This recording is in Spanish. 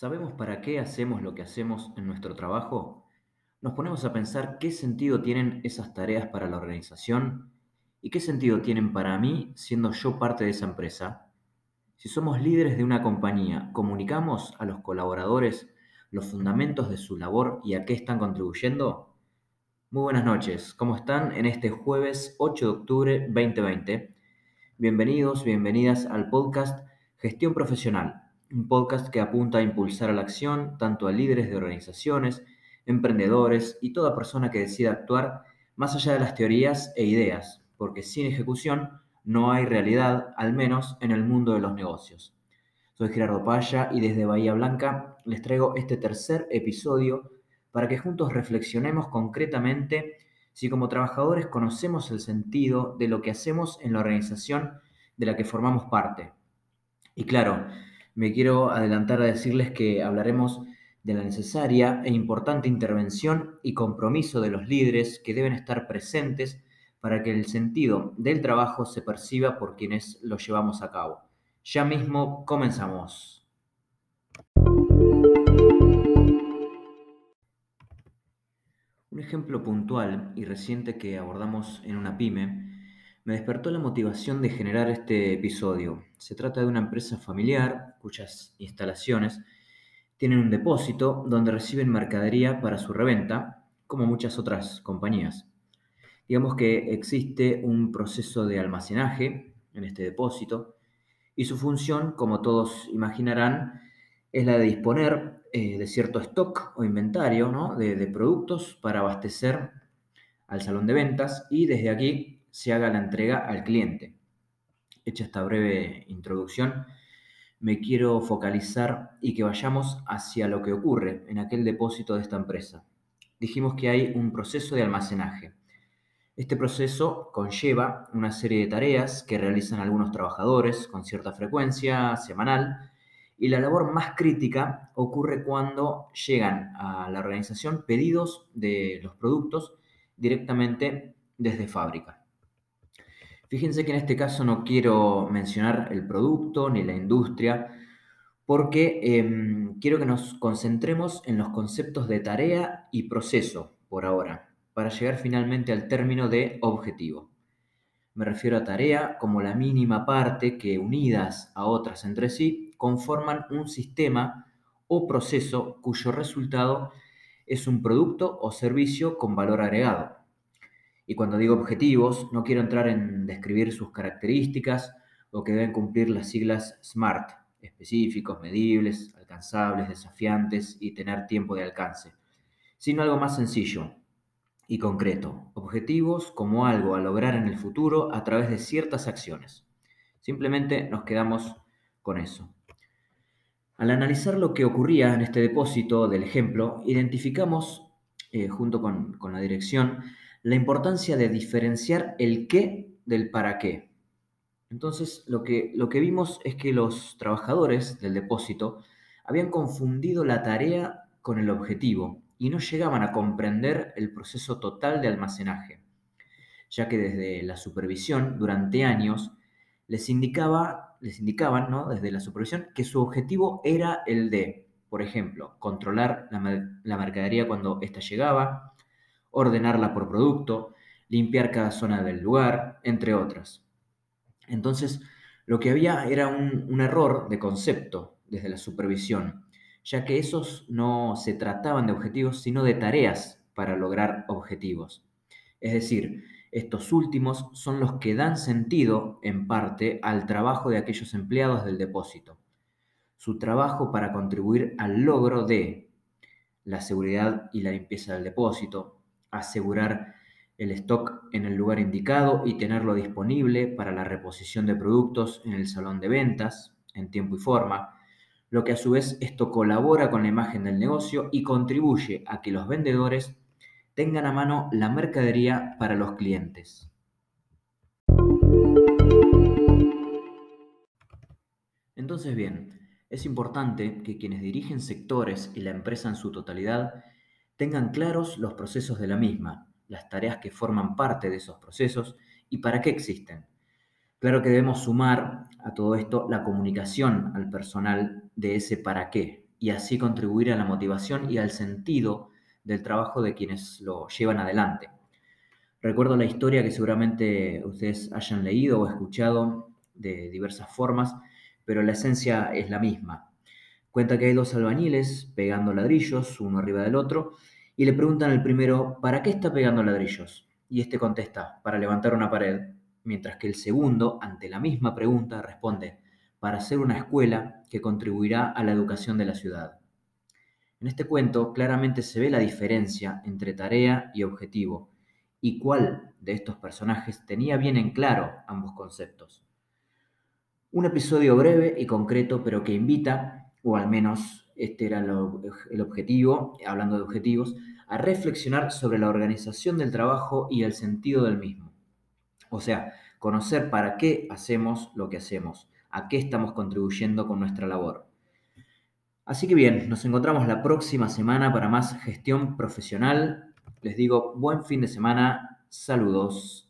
¿Sabemos para qué hacemos lo que hacemos en nuestro trabajo? Nos ponemos a pensar qué sentido tienen esas tareas para la organización y qué sentido tienen para mí siendo yo parte de esa empresa. Si somos líderes de una compañía, ¿comunicamos a los colaboradores los fundamentos de su labor y a qué están contribuyendo? Muy buenas noches, ¿cómo están en este jueves 8 de octubre 2020? Bienvenidos, bienvenidas al podcast Gestión Profesional un podcast que apunta a impulsar a la acción tanto a líderes de organizaciones, emprendedores y toda persona que decida actuar más allá de las teorías e ideas, porque sin ejecución no hay realidad, al menos en el mundo de los negocios. Soy Gerardo Paya y desde Bahía Blanca les traigo este tercer episodio para que juntos reflexionemos concretamente si como trabajadores conocemos el sentido de lo que hacemos en la organización de la que formamos parte. Y claro, me quiero adelantar a decirles que hablaremos de la necesaria e importante intervención y compromiso de los líderes que deben estar presentes para que el sentido del trabajo se perciba por quienes lo llevamos a cabo. Ya mismo comenzamos. Un ejemplo puntual y reciente que abordamos en una pyme me despertó la motivación de generar este episodio. Se trata de una empresa familiar cuyas instalaciones tienen un depósito donde reciben mercadería para su reventa, como muchas otras compañías. Digamos que existe un proceso de almacenaje en este depósito y su función, como todos imaginarán, es la de disponer eh, de cierto stock o inventario de, de productos para abastecer al salón de ventas y desde aquí se haga la entrega al cliente. Hecha esta breve introducción, me quiero focalizar y que vayamos hacia lo que ocurre en aquel depósito de esta empresa. Dijimos que hay un proceso de almacenaje. Este proceso conlleva una serie de tareas que realizan algunos trabajadores con cierta frecuencia semanal y la labor más crítica ocurre cuando llegan a la organización pedidos de los productos directamente desde fábrica. Fíjense que en este caso no quiero mencionar el producto ni la industria, porque em, quiero que nos concentremos en los conceptos de tarea y proceso por ahora, para llegar finalmente al término de objetivo. Me refiero a tarea como la mínima parte que unidas a otras entre sí conforman un sistema o proceso cuyo resultado es un producto o servicio con valor agregado. Y cuando digo objetivos, no quiero entrar en describir sus características o que deben cumplir las siglas SMART, específicos, medibles, alcanzables, desafiantes y tener tiempo de alcance, sino algo más sencillo y concreto, objetivos como algo a lograr en el futuro a través de ciertas acciones. Simplemente nos quedamos con eso. Al analizar lo que ocurría en este depósito del ejemplo, identificamos, eh, junto con, con la dirección, la importancia de diferenciar el qué del para qué. Entonces, lo que, lo que vimos es que los trabajadores del depósito habían confundido la tarea con el objetivo y no llegaban a comprender el proceso total de almacenaje, ya que desde la supervisión, durante años, les, indicaba, les indicaban, ¿no? desde la supervisión, que su objetivo era el de, por ejemplo, controlar la, mercadería cuando ésta llegaba, ordenarla por producto, limpiar cada zona del lugar, entre otras. Entonces, lo que había era un, error de concepto desde la supervisión, ya que esos no se trataban de objetivos, sino de tareas para lograr objetivos. Es decir, estos últimos son los que dan sentido, en parte, al trabajo de aquellos empleados del depósito. Su trabajo para contribuir al logro de la seguridad y la limpieza del depósito, asegurar el stock en el lugar indicado y tenerlo disponible para la reposición de productos en el salón de ventas en tiempo y forma, lo que a su vez esto colabora con la imagen del negocio y contribuye a que los vendedores tengan a mano la mercadería para los clientes. Entonces bien, es importante que quienes dirigen sectores y la empresa en su totalidad tengan claros los procesos de la misma, las tareas que forman parte de esos procesos y para qué existen. Claro que debemos sumar a todo esto la comunicación al personal de ese para qué, y así contribuir a la motivación y al sentido del trabajo de quienes lo llevan adelante. Recuerdo la historia que seguramente ustedes hayan leído o escuchado de diversas formas, pero la esencia es la misma. Cuenta que hay dos albañiles pegando ladrillos, uno arriba del otro, y le preguntan al primero, ¿para qué está pegando ladrillos? Y este contesta, para levantar una pared, mientras que el segundo, ante la misma pregunta, responde, para hacer una escuela que contribuirá a la educación de la ciudad. En este cuento claramente se ve la diferencia entre tarea y objetivo, y cuál de estos personajes tenía bien en claro ambos conceptos. Un episodio breve y concreto, pero que invita, o al menos este era el objetivo, hablando de objetivos, a reflexionar sobre la organización del trabajo y el sentido del mismo. O sea, conocer para qué hacemos lo que hacemos, a qué estamos contribuyendo con nuestra labor. Así que bien, nos encontramos la próxima semana para más gestión profesional. Les digo buen fin de semana, saludos.